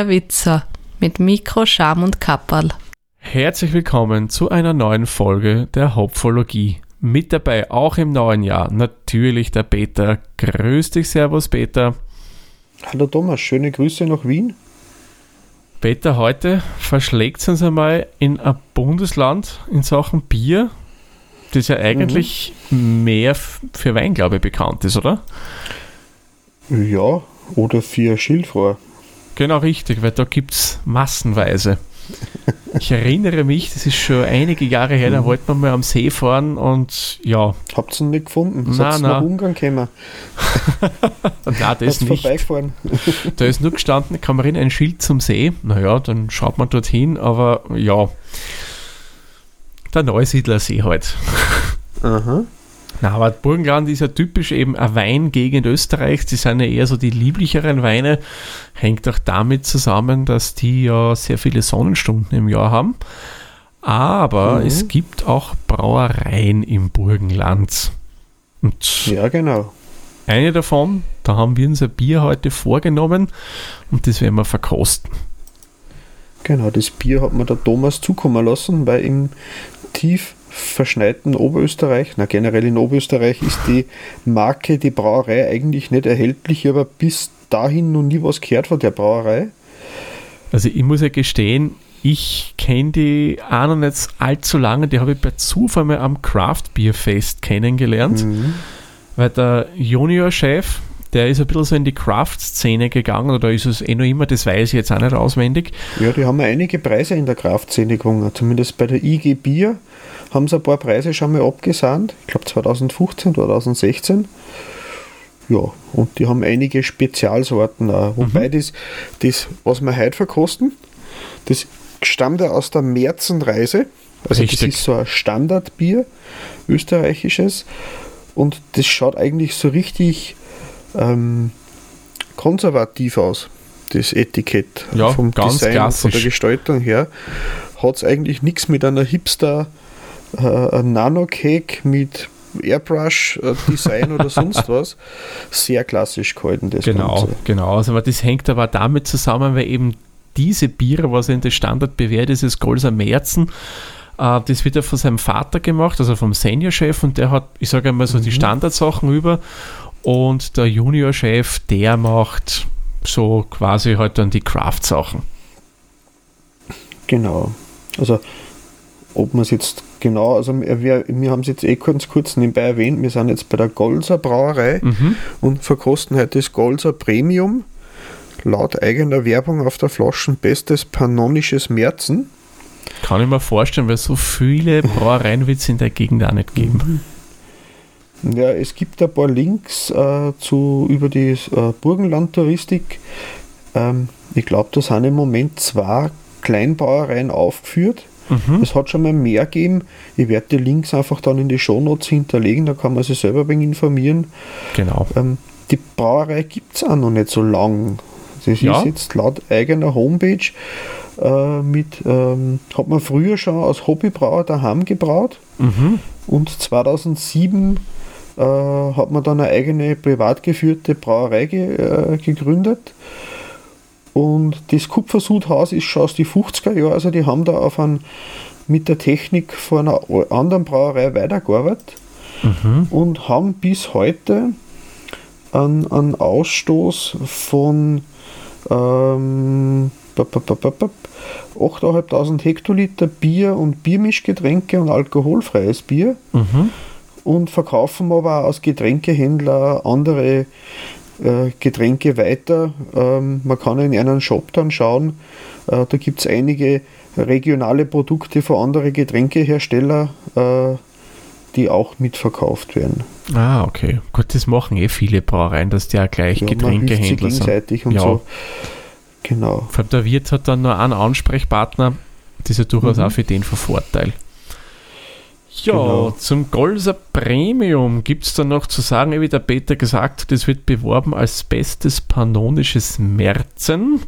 Der Witzer mit Mikro, Scham und Kapperl. Herzlich willkommen zu einer neuen Folge der Hopfologie. Mit dabei auch im neuen Jahr natürlich der Peter. Grüß dich, Servus Peter. Hallo Thomas, schöne Grüße nach Wien. Peter, heute verschlägt es uns einmal in ein Bundesland in Sachen Bier, das ja eigentlich mhm. mehr für Wein, glaube ich, bekannt ist, oder? Ja, oder für Schilfrohr. Genau richtig, weil da gibt es massenweise. Ich erinnere mich, das ist schon einige Jahre her, da mhm. wollten wir mal am See fahren und ja. Habt ihr ihn nicht gefunden? Nein, nein. nach Ungarn gekommen? nein, das ist nicht. Da ist nur gestanden, kann man rein, ein Schild zum See. Naja, dann schaut man dorthin, aber ja. Der Neusiedlersee halt. Aha. Na, aber Burgenland ist ja typisch eben eine Weingegend Österreichs. Die sind ja eher so die lieblicheren Weine. Hängt auch damit zusammen, dass die ja sehr viele Sonnenstunden im Jahr haben. Aber mhm. es gibt auch Brauereien im Burgenland. Und ja, genau. Eine davon, da haben wir unser Bier heute vorgenommen und das werden wir verkosten. Genau, das Bier hat mir der Thomas zukommen lassen, weil im tief verschneiten Oberösterreich, na generell in Oberösterreich ist die Marke, die Brauerei eigentlich nicht erhältlich, aber bis dahin noch nie was gehört von der Brauerei. Also ich muss ja gestehen, ich kenne die auch noch nicht allzu lange, die habe ich per Zufall mal am Craft Beer Fest kennengelernt, mhm. weil der Junior-Chef, der ist ein bisschen so in die Craft-Szene gegangen, oder ist es eh noch immer, das weiß ich jetzt auch nicht auswendig. Ja, die haben einige Preise in der Craft-Szene gewonnen, zumindest bei der IG Bier haben sie ein paar Preise schon mal abgesandt, ich glaube 2015, 2016. Ja, und die haben einige Spezialsorten auch. Wobei mhm. das, das, was wir heute verkosten, das stammt ja aus der Märzenreise. Also Richtig. das ist so ein Standardbier, österreichisches. Und das schaut eigentlich so richtig ähm, konservativ aus, das Etikett. Ja, vom ganz Design klassisch. von der Gestaltung her. Hat es eigentlich nichts mit einer Hipster- äh, ein Nano-Cake mit Airbrush-Design oder sonst was. Sehr klassisch gehalten, das Genau, Ganze. genau. Also, aber das hängt aber damit zusammen, weil eben diese Biere, was in der Standard bewährt ist, ist Golser Merzen. Äh, das wird ja von seinem Vater gemacht, also vom Senior-Chef, und der hat, ich sage einmal so, mhm. die Standardsachen über. Und der Junior-Chef, der macht so quasi halt dann die Craft-Sachen. Genau. Also, ob man es jetzt Genau, also wir, wir haben es jetzt eh kurz, kurz nebenbei erwähnt, wir sind jetzt bei der Golser Brauerei mhm. und verkosten heute das Golser Premium. Laut eigener Werbung auf der Flasche bestes panonisches Märzen. Kann ich mir vorstellen, weil so viele Brauereien wird es in der Gegend auch nicht geben. Mhm. Ja, es gibt ein paar Links äh, zu, über die äh, Burgenlandtouristik. Ähm, ich glaube, da sind im Moment zwei Kleinbrauereien aufgeführt. Mhm. Es hat schon mal mehr gegeben. Ich werde die Links einfach dann in die Shownotes hinterlegen, da kann man sich selber ein wenig informieren. Genau. Ähm, die Brauerei gibt es auch noch nicht so lang. Das ja. ist jetzt laut eigener Homepage äh, mit, ähm, hat man früher schon als Hobbybrauer daheim gebraut mhm. und 2007 äh, hat man dann eine eigene privat geführte Brauerei ge, äh, gegründet und das Kupfersudhaus ist schon aus den 50er Jahren, also die haben da auf ein, mit der Technik von einer anderen Brauerei weitergearbeitet mhm. und haben bis heute einen, einen Ausstoß von ähm, 8.500 Hektoliter Bier und Biermischgetränke und alkoholfreies Bier mhm. Und verkaufen aber auch als Getränkehändler andere äh, Getränke weiter. Ähm, man kann in einen Shop dann schauen. Äh, da gibt es einige regionale Produkte von anderen Getränkeherstellern, äh, die auch mitverkauft werden. Ah, okay. Gut, das machen eh viele Brauereien, dass die auch gleich ja, Getränkehändler sind. gegenseitig und ja. so. Genau. Vor allem der Wirt hat dann nur einen Ansprechpartner, das ist ja durchaus mhm. auch für den von Vorteil. Ja, genau. zum Golser Premium gibt es dann noch zu sagen, wie der Peter gesagt hat, es wird beworben als bestes pannonisches Märzen.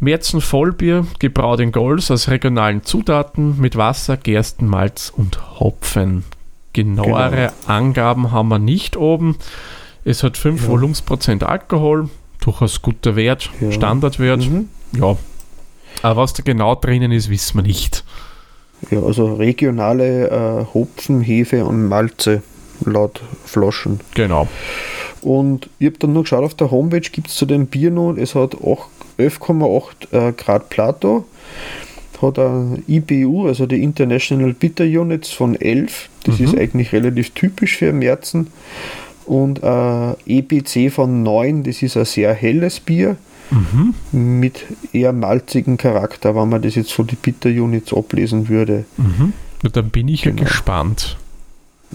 Märzen Vollbier, gebraut in Gols aus regionalen Zutaten mit Wasser, Gerstenmalz und Hopfen. Genauere genau. Angaben haben wir nicht oben. Es hat 5 ja. Volumensprozent Alkohol, durchaus guter Wert, ja. Standardwert. Mhm. Ja. Aber was da genau drinnen ist, wissen wir nicht. Ja, also regionale äh, Hopfen, Hefe und Malze laut Flaschen. Genau. Und ich habe dann nur geschaut, auf der Homepage gibt es zu dem Bier noch, es hat 11,8 äh, Grad Plato, hat ein IBU, also die International Bitter Units von 11, das mhm. ist eigentlich relativ typisch für Märzen, und äh, EBC von 9, das ist ein sehr helles Bier. Mhm. mit eher malzigen Charakter, wenn man das jetzt von die Bitter Units ablesen würde. Mhm. Ja, dann bin ich genau. ja gespannt.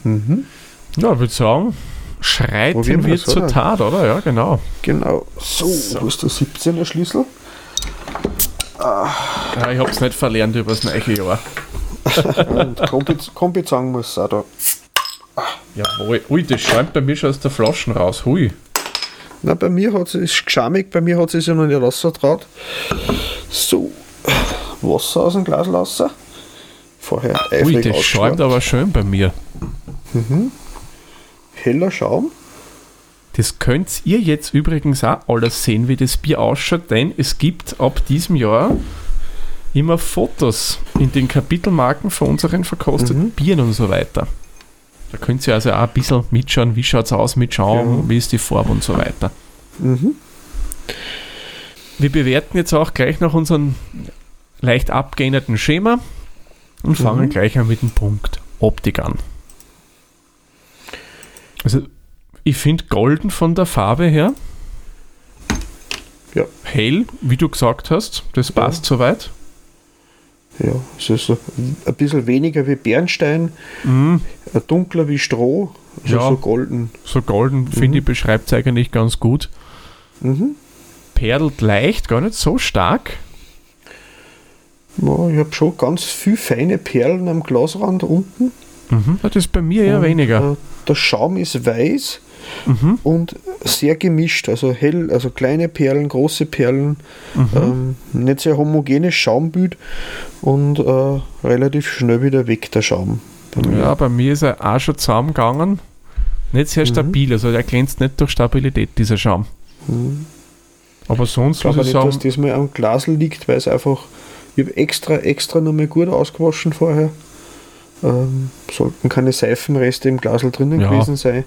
Mhm. Ja, ich würde sagen, schreiten wir zur oder? Tat, oder? Ja, genau. Genau. So, so. wo ist der 17er Schlüssel? Ah. Ja, ich habe es nicht verlernt über das neue Jahr. Und Kombi sagen muss auch da. Jawohl. Ui, das schäumt bei mir schon aus der Flaschen raus. Hui. Na, bei mir hat es geschamig, bei mir hat es ja noch nicht rausgetraut. So, Wasser aus dem Glas lassen. Vorher Ui, das schäumt aber schön bei mir. Mhm heller Schaum. Das könnt ihr jetzt übrigens auch alles sehen, wie das Bier ausschaut, denn es gibt ab diesem Jahr immer Fotos in den Kapitelmarken von unseren verkosteten mhm. Bieren und so weiter. Da könnt ihr also auch ein bisschen mitschauen, wie schaut es aus mit Schaum, ja. wie ist die Farbe und so weiter. Mhm. Wir bewerten jetzt auch gleich noch unseren leicht abgeänderten Schema und fangen mhm. gleich an mit dem Punkt Optik an. Also, ich finde golden von der Farbe her. Ja. Hell, wie du gesagt hast, das passt ja. soweit. Ja, es ist so ein bisschen weniger wie Bernstein, mhm. dunkler wie Stroh, also ja, so golden. So golden, mhm. finde ich, beschreibt es eigentlich ganz gut. Mhm. Perlt leicht, gar nicht so stark. Ja, ich habe schon ganz viele feine Perlen am Glasrand unten. Mhm, das ist bei mir eher und, weniger. Äh, der Schaum ist weiß mhm. und sehr gemischt, also hell, also kleine Perlen, große Perlen, mhm. ähm, nicht sehr homogenes Schaumbild und äh, relativ schnell wieder weg der Schaum. Bei ja, bei mir ist er auch schon zusammengegangen. Nicht sehr mhm. stabil, also er glänzt nicht durch Stabilität, dieser Schaum. Mhm. Aber sonst ich glaube nicht, sagen, dass das mal am Glas liegt, weil es einfach, ich habe extra, extra nochmal gut ausgewaschen vorher. Ähm, sollten keine Seifenreste im Glasl drinnen ja. gewesen sein.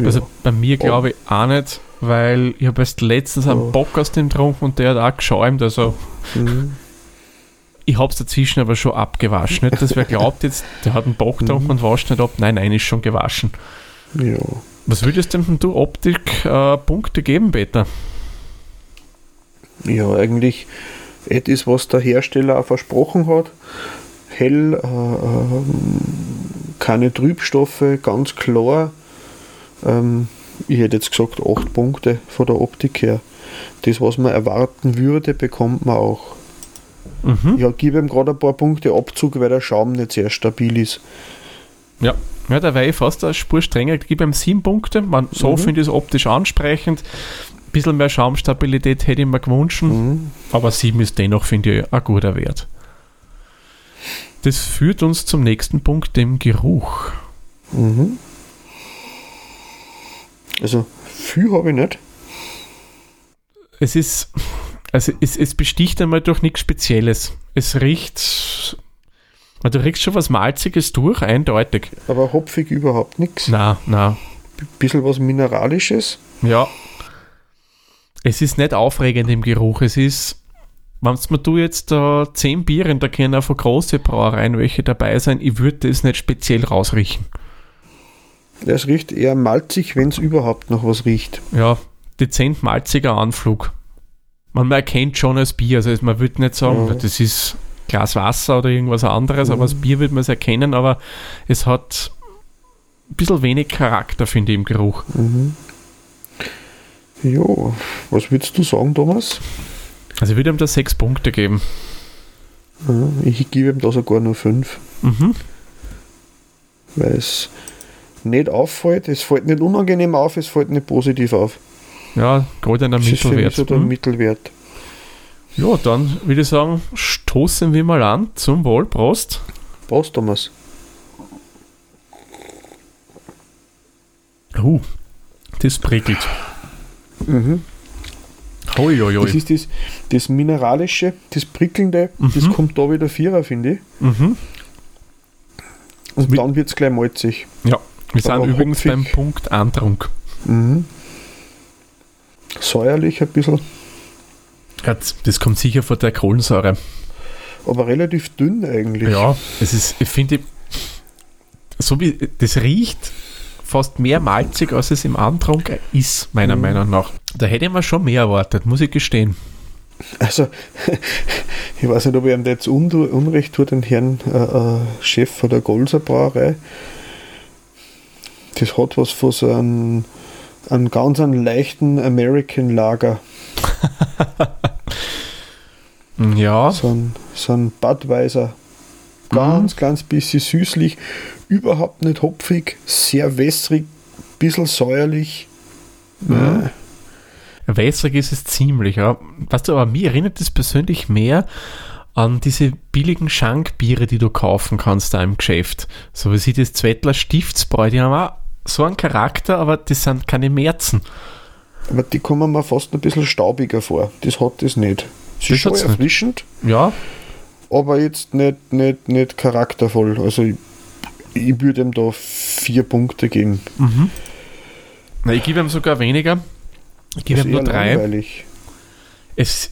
Ja. Also bei mir glaube ich auch nicht, weil ich habe erst letztens einen oh. Bock aus dem getrunken und der hat auch geschäumt. Also mhm. ich habe es dazwischen aber schon abgewaschen. Nicht, dass wer glaubt jetzt, der hat einen Bock getrunken mhm. und wascht nicht ab. Nein, nein, ist schon gewaschen. Ja. Was würdest denn du Optik äh, Punkte geben, Peter? Ja, eigentlich etwas, was der Hersteller auch versprochen hat hell, äh, äh, keine Trübstoffe, ganz klar. Ähm, ich hätte jetzt gesagt 8 Punkte von der Optik her. Das, was man erwarten würde, bekommt man auch. Mhm. Ich gebe ihm gerade ein paar Punkte Abzug, weil der Schaum nicht sehr stabil ist. Ja, ja da wäre ich fast eine Spur strenger. Ich gebe ihm 7 Punkte. Man, so mhm. finde ich es optisch ansprechend. Ein bisschen mehr Schaumstabilität hätte ich mir gewünscht. Mhm. Aber 7 ist dennoch, finde ich, ein guter Wert. Das führt uns zum nächsten Punkt, dem Geruch. Mhm. Also, viel habe ich nicht. Es ist, also es, es besticht einmal durch nichts Spezielles. Es riecht, du riechst schon was Malziges durch, eindeutig. Aber hopfig überhaupt nichts. Na, na. Bisschen was Mineralisches. Ja. Es ist nicht aufregend im Geruch. Es ist wenn du jetzt da zehn Biere, da können auch von große Brauereien welche dabei sein, ich würde das nicht speziell rausriechen. Es riecht eher malzig, wenn es überhaupt noch was riecht. Ja, dezent malziger Anflug. Man, erkennt schon als Bier, also man würde nicht sagen, ja. das ist Glas Wasser oder irgendwas anderes, mhm. aber als Bier würde man es erkennen, aber es hat ein bisschen wenig Charakter, finde ich, im Geruch. Mhm. Ja, was würdest du sagen, Thomas? Also ich würde ihm da sechs Punkte geben. Ich gebe ihm da sogar nur fünf. Mhm. Weil es nicht auffällt, es fällt nicht unangenehm auf, es fällt nicht positiv auf. Ja, gerade in der Mittelwert. So der mhm. Mittelwert. Ja, dann würde ich sagen, stoßen wir mal an zum Wohl. Prost. Prost, Thomas. Uh, das prickelt. Mhm. Hoi, hoi, hoi. Das ist das, das Mineralische, das Prickelnde, mhm. das kommt da wieder Vierer, finde ich. Mhm. Und dann wird es gleich malzig. Ja, wir sind übrigens beim Punkt Antrunk. Mhm. Säuerlich ein bisschen. Das kommt sicher von der Kohlensäure. Aber relativ dünn eigentlich. Ja, es ist, ich finde, so wie das riecht, fast mehr malzig, als es im Antrunk ist, meiner mhm. Meinung nach. Da hätte mir schon mehr erwartet, muss ich gestehen. Also, ich weiß nicht, ob ich ihm jetzt Unrecht tue, den Herrn äh, äh, Chef von der Golser Brauerei. Das hat was von so einem, einem ganz einen leichten American Lager. ja. So ein, so ein Budweiser. Ganz, mhm. ganz bisschen süßlich, überhaupt nicht hopfig, sehr wässrig, bisschen säuerlich. Mhm. Äh, Wässrig ist es ziemlich, ja. Weißt du, aber mir erinnert es persönlich mehr an diese billigen Schankbiere, die du kaufen kannst da im Geschäft. So wie sie das Zwettler Stiftsbräu, die haben auch so einen Charakter, aber das sind keine Märzen. Aber die kommen mir fast ein bisschen staubiger vor. Das hat das nicht. Es ist schon erfrischend. Nicht. Ja. Aber jetzt nicht, nicht, nicht charaktervoll. Also ich, ich würde ihm da vier Punkte geben. Mhm. Na, ich gebe ihm sogar weniger. Ich gebe ihm nur drei. Langweilig. Es,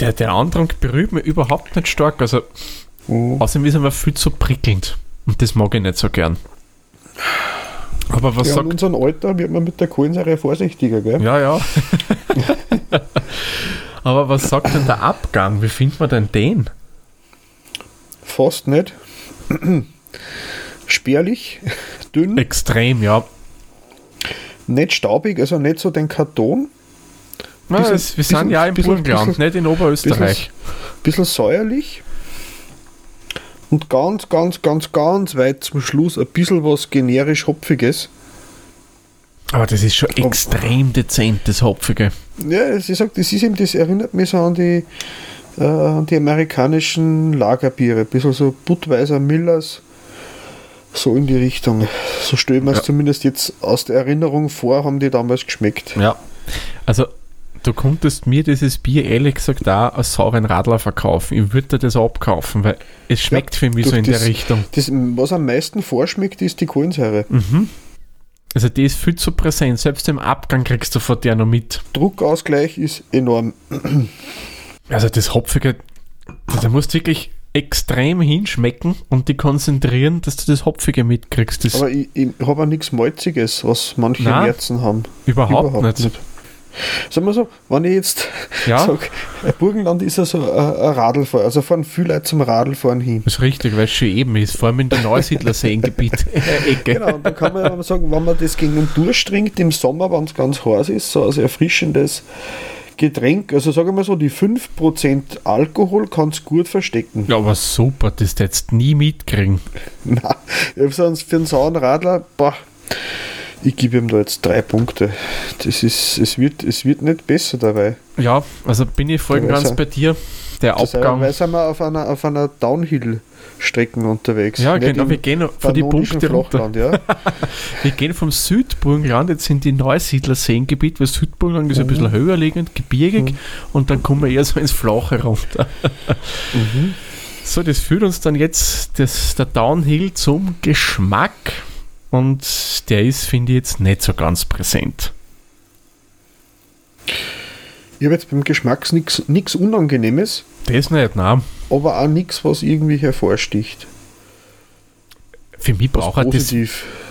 der, der Andrang berührt mich überhaupt nicht stark. Also, oh. außerdem ist er mir viel zu prickelnd. Und das mag ich nicht so gern. Aber was ja, sagt. In unserem Alter wird man mit der Kohlensäure vorsichtiger, gell? Ja, ja. Aber was sagt denn der Abgang? Wie findet man denn den? Fast nicht. Spärlich, dünn. Extrem, ja. Nicht staubig, also nicht so den Karton. Bisschen, es, wir bisschen, sind ja im Burgenland, nicht in Oberösterreich. Bisschen, bisschen säuerlich. Und ganz, ganz, ganz, ganz weit zum Schluss ein bisschen was generisch Hopfiges. Aber das ist schon extrem dezent, das Hopfige. Ja, ich sag, das ist eben, das erinnert mich so an die, äh, an die amerikanischen Lagerbiere. Ein bisschen so Budweiser Millers, so in die Richtung. So stelle ich mir es ja. zumindest jetzt aus der Erinnerung vor, haben die damals geschmeckt. Ja, also du konntest mir dieses Bier ehrlich gesagt auch als sauren Radler verkaufen. Ich würde dir das abkaufen, weil es schmeckt ja, für mich so in das, der Richtung. Das, was am meisten vorschmeckt, ist die Kohlensäure. Mhm. Also die ist viel zu präsent. Selbst im Abgang kriegst du von der noch mit. Druckausgleich ist enorm. Also das Hopfige, da musst du wirklich extrem hinschmecken und die konzentrieren, dass du das Hopfige mitkriegst. Das Aber ich, ich habe auch nichts Malziges, was manche Nein, Herzen haben. Überhaupt, überhaupt nicht. nicht. Sagen wir so, wenn ich jetzt ja. sage, Burgenland ist ja so ein, Radlfahren, also fahren viele Leute zum Radlfahren hin. Das ist richtig, weil es schon eben ist, vor allem in der Neusiedlerseengebiet Ecke. Genau, und da kann man sagen, wenn man das gegen den durchtrinkt im Sommer, wenn es ganz heiß ist, so als erfrischendes Getränk, also sagen wir mal so, die 5% Alkohol kannst du gut verstecken. Ja, aber super, das jetzt nie mitkriegen. Nein, für einen sauren Radler, boah, ich gebe ihm da jetzt drei Punkte. Das ist, es, wird, es wird nicht besser dabei. Ja, also bin ich voll ganz bei dir. Der Abgang. Weil sind wir auf einer, auf einer Downhill. Strecken unterwegs. Ja, nicht genau, wir gehen von die Punkte runter. Ja. wir gehen vom Südburgenland jetzt in die Neusiedler-Seengebiet, weil Südburgenland ist mhm. ein bisschen höher liegend, gebirgig mhm. und dann kommen wir eher so ins Flache runter. mhm. So, das führt uns dann jetzt das, der Downhill zum Geschmack. Und der ist, finde ich, jetzt nicht so ganz präsent. Ich habe jetzt beim Geschmack nichts Unangenehmes. Das nicht, nein. Aber auch nichts, was irgendwie hervorsticht. Für mich braucht es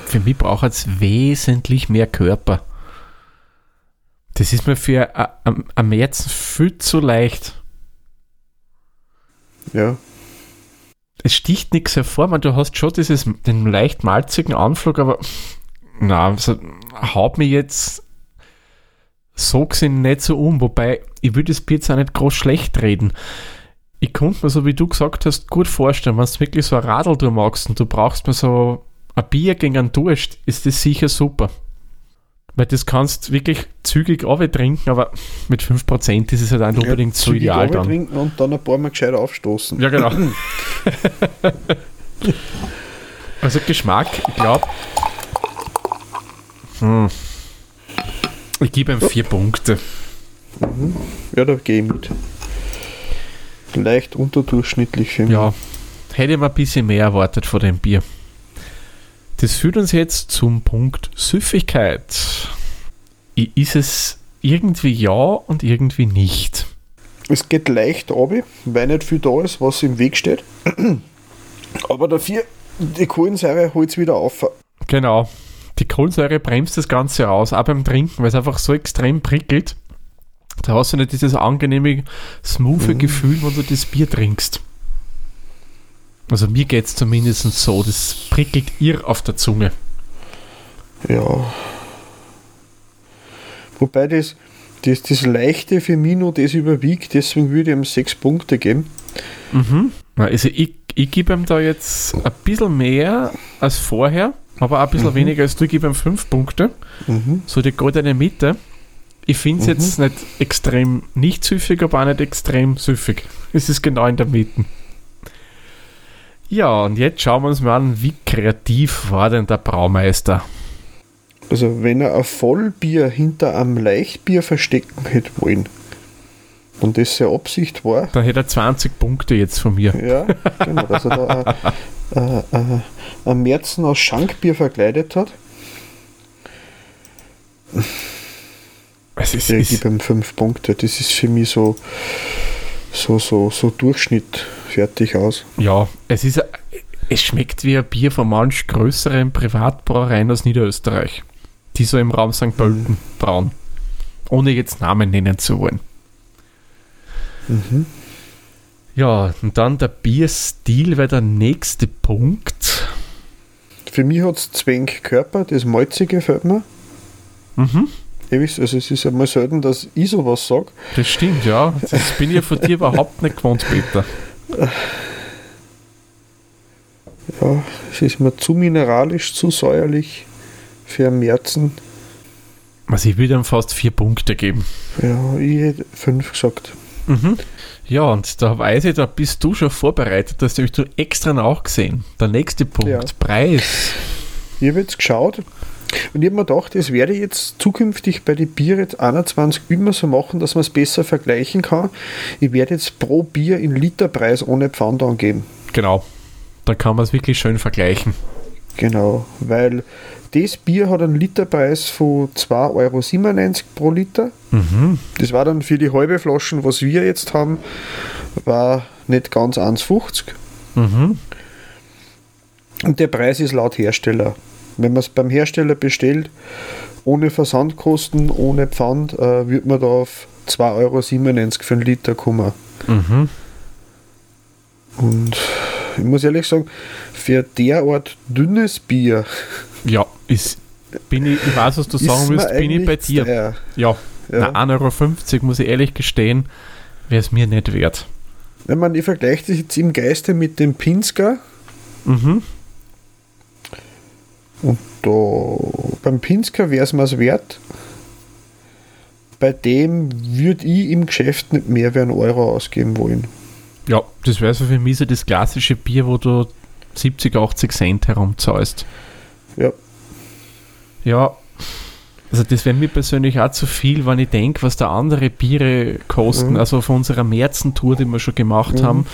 für mich braucht es wesentlich mehr Körper. Das ist mir für am März viel zu leicht. Ja es sticht nichts hervor. Man, du hast schon dieses, den leicht malzigen Anflug, aber na, also, haut mir jetzt so gesehen nicht so um. Wobei, ich würde das Bier jetzt auch nicht groß schlecht reden. Ich konnte mir, so wie du gesagt hast, gut vorstellen, wenn du wirklich so ein Radl du magst und du brauchst mir so ein Bier gegen einen Durst, ist das sicher super. Weil das kannst wirklich zügig trinken, aber mit 5% ist es halt nicht unbedingt so ideal dann. trinken und dann ein paar Mal gescheit aufstoßen. Ja, genau. also Geschmack, ich glaube. Hm. Ich gebe ihm vier Punkte. Mhm. Ja, da gehe ich mit. Leicht unterdurchschnittlich für mich. Ja, hätte ich mir ein bisschen mehr erwartet von dem Bier. Das führt uns jetzt zum Punkt Süffigkeit. Ist es irgendwie ja und irgendwie nicht? Es geht leicht ab, weil nicht viel da ist, was im Weg steht. Aber dafür, die Kohlensäure holt es wieder auf. Genau. Die Kohlensäure bremst das Ganze aus, auch beim Trinken, weil es einfach so extrem prickelt. Da hast du nicht dieses angenehme, smooth mhm. Gefühl, wenn du das Bier trinkst. Also mir geht es zumindest so, das prickelt ihr auf der Zunge. Ja. Wobei das, das, das Leichte für mich noch das überwiegt, deswegen würde ich ihm sechs Punkte geben. Mhm. Also ich, ich gebe ihm da jetzt ein bisschen mehr als vorher, aber auch ein bisschen mhm. weniger als du, ich gebe ihm fünf Punkte. Mhm. So die goldene Mitte. Ich finde es mhm. jetzt nicht extrem nicht süffig, aber auch nicht extrem süffig. Es ist genau in der Mitte. Ja, und jetzt schauen wir uns mal an, wie kreativ war denn der Braumeister? Also, wenn er ein Vollbier hinter einem Leichtbier verstecken hätte wollen und das seine Absicht war. Dann hätte er 20 Punkte jetzt von mir. Ja, genau, dass er da ein, ein, ein Märzen aus Schankbier verkleidet hat. Es ist, ich gebe ihm 5 Punkte. Das ist für mich so, so, so, so Durchschnitt fertig aus. Ja, es ist es schmeckt wie ein Bier von manch größeren Privatbrauereien aus Niederösterreich, die so im Raum St. Pölten mhm. brauen. Ohne jetzt Namen nennen zu wollen. Mhm. Ja, und dann der Bierstil wäre der nächste Punkt. Für mich hat es Zwenk Körper, das Malzige gefällt mir. Mhm. Also es ist einmal selten, dass ich sowas sage. Das stimmt, ja. Das bin ich ja von dir überhaupt nicht gewohnt, Peter. Ja, es ist mir zu mineralisch, zu säuerlich für einen Märzen. Also ich würde ihm fast vier Punkte geben. Ja, ich hätte fünf gesagt. Mhm. Ja, und da weiß ich, da bist du schon vorbereitet, das habe du extra nachgesehen. Der nächste Punkt, ja. Preis. Ich habe jetzt geschaut und ich habe mir gedacht, das werde ich jetzt zukünftig bei den Bier 21 immer so machen, dass man es besser vergleichen kann. Ich werde jetzt pro Bier in Literpreis ohne Pfand angeben. Genau. Da kann man es wirklich schön vergleichen. Genau, weil das Bier hat einen Literpreis von 2,97 Euro pro Liter. Mhm. Das war dann für die halbe Flaschen, was wir jetzt haben, war nicht ganz 1,50. Mhm. Und der Preis ist laut Hersteller. Wenn man es beim Hersteller bestellt, ohne Versandkosten, ohne Pfand, äh, wird man da auf 2,97 Euro für einen Liter kommen. Mhm. Und ich muss ehrlich sagen, für derart dünnes Bier. Ja, ist, bin ich, ich weiß, was du sagen willst, bin ich bei dir. Der, ja, ja. 1,50 Euro muss ich ehrlich gestehen, wäre es mir nicht wert. Wenn man, ich vergleiche das jetzt im Geiste mit dem Pinsker. Mhm. Und da, beim Pinsker wäre es mir wert. Bei dem würde ich im Geschäft nicht mehr wie einen Euro ausgeben wollen. Ja, das wäre so für mich so das klassische Bier, wo du 70, 80 Cent herumzahlst. Ja. Ja, also das wäre mir persönlich auch zu viel, wenn ich denke, was da andere Biere kosten, mhm. also von unserer Märzen-Tour, die wir schon gemacht mhm. haben,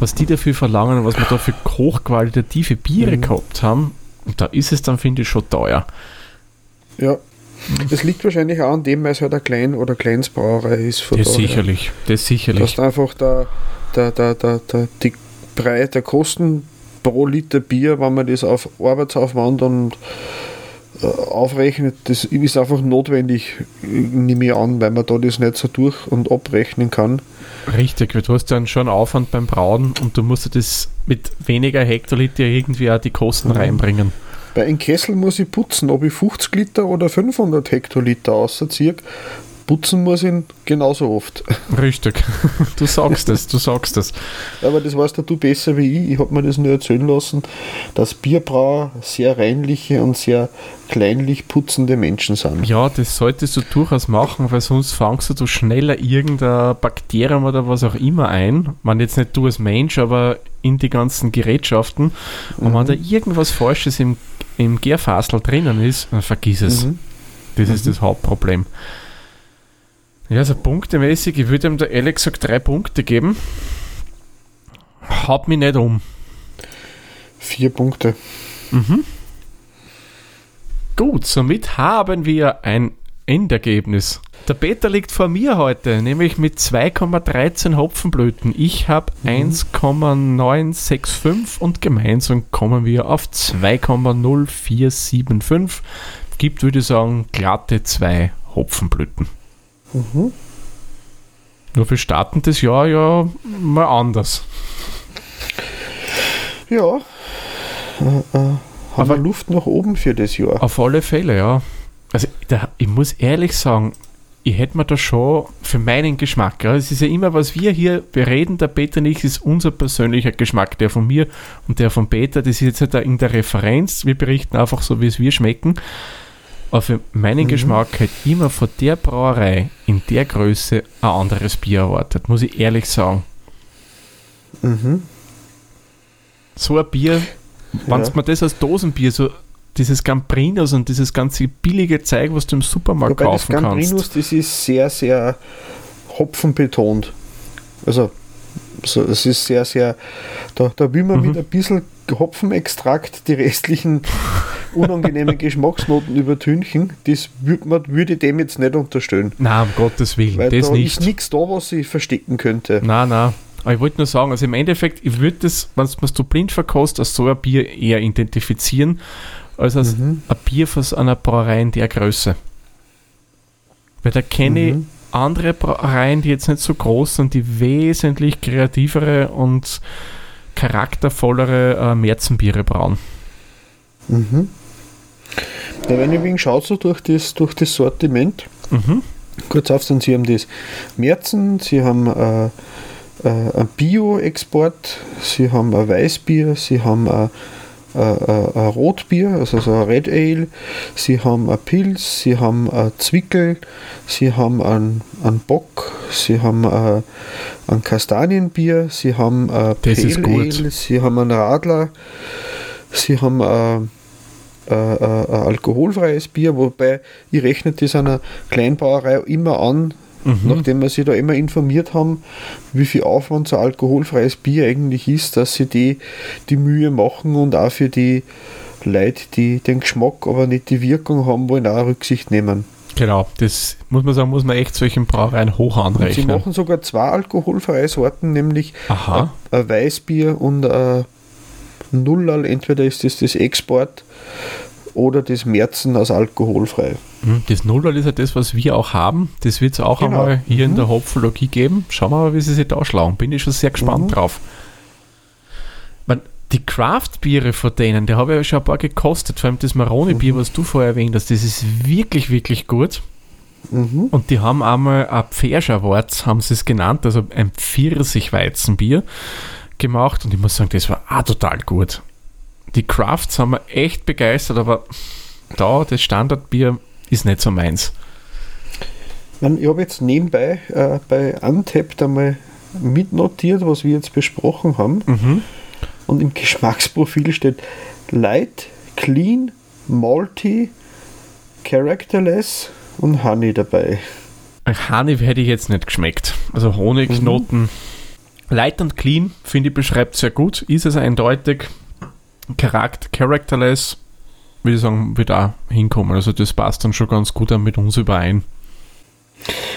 was die dafür verlangen und was wir da für hochqualitative Biere mhm. gehabt haben, und da ist es dann, finde ich, schon teuer. Ja, es liegt wahrscheinlich auch an dem, weil es halt eine Klein- oder Kleinsbrauerei ist. das daher. sicherlich, das sicherlich. Dass einfach der, der, der, der, der, die Preis, der Kosten pro Liter Bier, wenn man das auf Arbeitsaufwand und aufrechnet, das ist einfach notwendig, nehme ich an, weil man da das nicht so durch- und abrechnen kann. Richtig, du hast dann schon Aufwand beim Brauen und du musst das mit weniger Hektoliter irgendwie auch die Kosten mhm. reinbringen. Bei einem Kessel muss ich putzen, ob ich 50 Liter oder 500 Hektoliter ausziehe putzen muss ihn genauso oft. Richtig, du sagst es, du sagst es. Aber das weißt du besser wie ich. Ich habe mir das nur erzählen lassen, dass Bierbrauer sehr reinliche und sehr kleinlich putzende Menschen sind. Ja, das solltest du durchaus machen, weil sonst fangst du schneller irgendein Bakterium oder was auch immer ein. Man jetzt nicht du als Mensch, aber in die ganzen Gerätschaften. Und mhm. wenn da irgendwas Falsches im, im Gärfasel drinnen ist, dann vergiss es. Mhm. Das mhm. ist das Hauptproblem. Ja, also punktemäßig, ich würde ihm da ehrlich gesagt drei Punkte geben. Haut mich nicht um. Vier Punkte. Mhm. Gut, somit haben wir ein Endergebnis. Der Peter liegt vor mir heute, nämlich mit 2,13 Hopfenblüten. Ich habe mhm. 1,965 und gemeinsam kommen wir auf 2,0475. Gibt, würde ich sagen, glatte zwei Hopfenblüten. Mhm. Nur für starten das Jahr ja mal anders. Ja, äh, äh, haben Aber wir Luft nach oben für das Jahr. Auf alle Fälle, ja. Also da, ich muss ehrlich sagen, ich hätte mir da schon für meinen Geschmack, ja, es ist ja immer, was wir hier bereden, der Peter nicht, ist unser persönlicher Geschmack, der von mir und der von Peter, das ist jetzt nicht in der Referenz, wir berichten einfach so, wie es wir schmecken. Aber für meinen mhm. Geschmack ich immer von der Brauerei in der Größe ein anderes Bier erwartet, muss ich ehrlich sagen. Mhm. So ein Bier, wenn ja. man das als Dosenbier so dieses Gambrinos und dieses ganze billige Zeug, was du im Supermarkt Wobei kaufen das Gambrinos, kannst. das ist sehr, sehr hopfenbetont. Also, so, es ist sehr, sehr, da, da will man mhm. mit ein bisschen Hopfenextrakt die restlichen unangenehmen Geschmacksnoten übertünchen. Das würde man würde dem jetzt nicht unterstellen. Nein, um Gottes Willen, Weil das da nicht. ist nichts da, was ich verstecken könnte. Nein, nein. Aber ich wollte nur sagen, also im Endeffekt, ich würde das, wenn es du blind verkostet, als so ein Bier eher identifizieren als als mhm. ein Bier von einer Brauerei in der Größe. Weil da kenne mhm. ich andere Brauereien, die jetzt nicht so groß sind, die wesentlich kreativere und charaktervollere äh, Märzenbiere brauen. Mhm. Ja, wenn ich wegen schaut so durch das, durch das Sortiment, mhm. kurz auf, dann Sie haben das Märzen, Sie haben äh, äh, ein Bio-Export, Sie haben ein Weißbier, Sie haben ein äh, äh, Rotbier, also so ein Red Ale, sie haben ein Pilz, sie haben ein Zwickel, sie haben ein, ein Bock, sie haben ein, ein Kastanienbier, sie haben ein Pale Ale, sie haben ein Radler, sie haben ein, ein, ein, alkoholfreies Bier, wobei ich rechne das einer Kleinbrauerei immer an, Mhm. Nachdem wir sich da immer informiert haben, wie viel Aufwand so alkoholfreies Bier eigentlich ist, dass sie die, die Mühe machen und auch für die Leute, die den Geschmack, aber nicht die Wirkung haben wollen, auch Rücksicht nehmen. Genau, das muss man sagen, muss man echt solchen Brauereien hoch anrechnen. Sie machen sogar zwei alkoholfreie Sorten, nämlich ein, ein Weißbier und ein Nullal. Entweder ist das das Export oder das Märzen als alkoholfrei. Hm, das Nullwald ist ja das, was wir auch haben. Das wird es auch genau. einmal hier mhm. in der Hopfologie geben. Schauen wir mal, wie sie sich da schlagen. Bin ich schon sehr gespannt mhm. drauf. Man, die Craft-Biere von denen, die habe ich ja schon ein paar gekostet. Vor allem das Maroni-Bier, mhm. was du vorher erwähnt hast, das ist wirklich, wirklich gut. Mhm. Und die haben einmal ein Pferscherwarz, haben sie es genannt, also ein Pfirsichweizenbier gemacht. Und ich muss sagen, das war auch total gut die Crafts haben wir echt begeistert, aber da, das Standardbier ist nicht so meins. Ich habe jetzt nebenbei äh, bei Untapped einmal mitnotiert, was wir jetzt besprochen haben. Mhm. Und im Geschmacksprofil steht Light, Clean, Malty, Characterless und Honey dabei. Honey hätte ich jetzt nicht geschmeckt. Also Honignoten. Mhm. Light und Clean, finde ich, beschreibt sehr gut. Ist es eindeutig. Charakter, characterless, würde ich sagen, wird auch hinkommen. Also das passt dann schon ganz gut mit uns überein.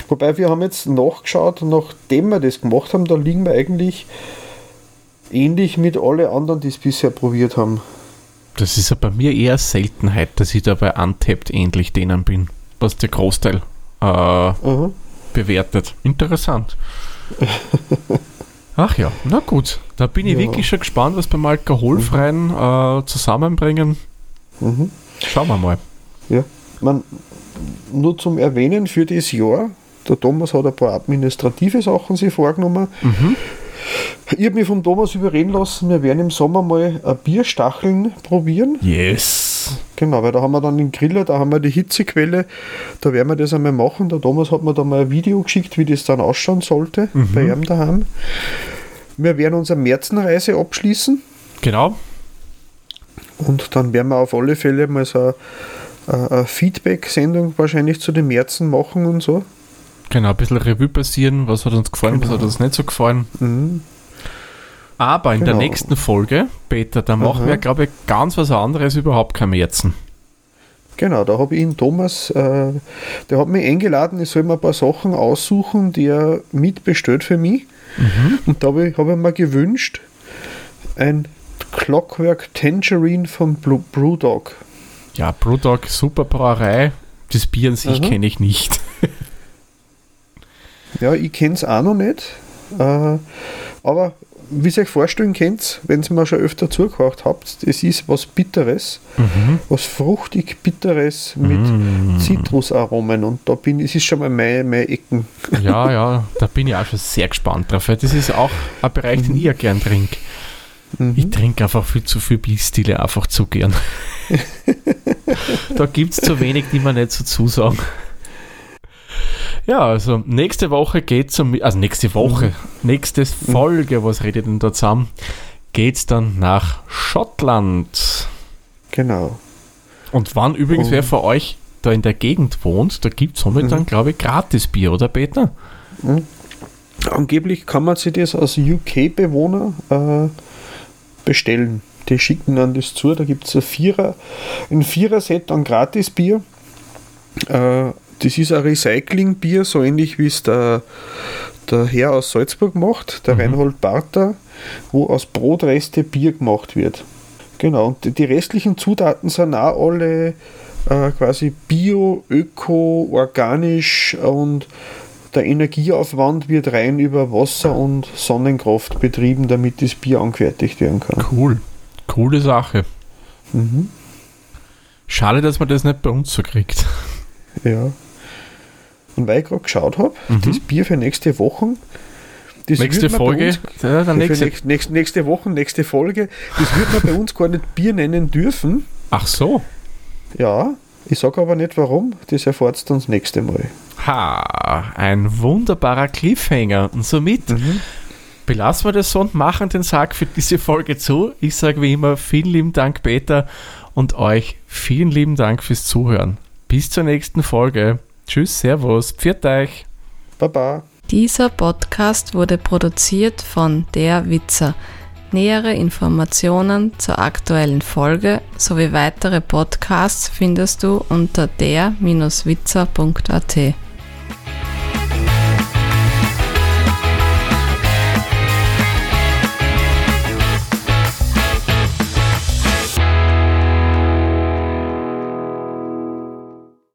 Wobei wir haben jetzt nachgeschaut, nachdem wir das gemacht haben, da liegen wir eigentlich ähnlich mit allen anderen, die es bisher probiert haben. Das ist ja bei mir eher Seltenheit, dass ich da bei Untapped ähnlich denen bin, was der Großteil äh, bewertet. Interessant. Ach ja, na gut. Da bin ich ja. wirklich schon gespannt, was beim Alkoholfreien mhm. äh, zusammenbringen. Mhm. Schauen wir mal. Ja, man, nur zum Erwähnen für das Jahr, der Thomas hat ein paar administrative Sachen sich vorgenommen. Mhm. Ich habe mich vom Thomas überreden lassen, wir werden im Sommer mal ein Bierstacheln probieren. Yes. Genau, weil da haben wir dann den Griller, da haben wir die Hitzequelle, da werden wir das einmal machen. Der Thomas hat mir da mal ein Video geschickt, wie das dann ausschauen sollte mhm. bei ihm daheim. Wir werden unsere Märzenreise abschließen. Genau. Und dann werden wir auf alle Fälle mal so eine Feedback-Sendung wahrscheinlich zu den Märzen machen und so. Genau, ein bisschen Revue passieren, was hat uns gefallen, genau. was hat uns nicht so gefallen. Mhm. Aber in genau. der nächsten Folge, Peter, da machen Aha. wir, glaube ich, ganz was anderes, überhaupt kein Märzen. Genau, da habe ich ihn Thomas, äh, der hat mich eingeladen, ich soll mir ein paar Sachen aussuchen, die er mitbestellt für mich. Mhm. Und da habe ich, hab ich mir gewünscht, ein Clockwork Tangerine von Brewdog. Ja, Brewdog, super Brauerei. Das Bier an sich kenne ich nicht. ja, ich kenne es auch noch nicht. Äh, aber wie ihr euch vorstellen könnt, wenn ihr mal schon öfter zugehört habt, es ist was Bitteres, mhm. was fruchtig Bitteres mit mhm. Zitrusaromen und da bin ich, es ist schon mal meine, meine Ecken. Ja, ja, da bin ich auch schon sehr gespannt drauf, das ist auch ein Bereich, den ich ja gern trinke. Mhm. Ich trinke einfach viel zu viel Bierstile, einfach zu gern. da gibt es zu wenig, die man nicht so zusagen. Ja, also nächste Woche geht es um, also nächste Woche, mhm. nächste. Folge, was redet denn da zusammen, geht es dann nach Schottland. Genau. Und wann übrigens, oh. wer von euch da in der Gegend wohnt, da gibt es momentan, mhm. glaube ich, gratis Bier, oder Peter? Mhm. Angeblich kann man sich das als UK-Bewohner äh, bestellen. Die schicken dann das zu, da gibt es ein Vierer, ein Vierer-Set an Gratis-Bier. Äh, das ist ein Recycling-Bier, so ähnlich wie es der, der Herr aus Salzburg macht, der mhm. Reinhold Barter, wo aus Brotreste Bier gemacht wird. Genau, und die restlichen Zutaten sind auch alle äh, quasi bio, öko, organisch und der Energieaufwand wird rein über Wasser und Sonnenkraft betrieben, damit das Bier angefertigt werden kann. Cool, coole Sache. Mhm. Schade, dass man das nicht bei uns so kriegt. Ja. Und weil ich gerade geschaut habe, mhm. das Bier für nächste Woche, das nächste Folge, uns, ja, nächste. Nächste, nächste Woche, nächste Folge, das wird man bei uns gar nicht Bier nennen dürfen. Ach so. Ja, ich sage aber nicht warum, das erfahrt ihr uns nächste Mal. Ha, ein wunderbarer Cliffhanger. Und somit mhm. belassen wir das so und machen den Sack für diese Folge zu. Ich sage wie immer vielen lieben Dank, Peter, und euch vielen lieben Dank fürs Zuhören. Bis zur nächsten Folge. Tschüss, Servus, pfiat euch. Baba. Dieser Podcast wurde produziert von Der Witzer. Nähere Informationen zur aktuellen Folge sowie weitere Podcasts findest du unter der-witzer.at.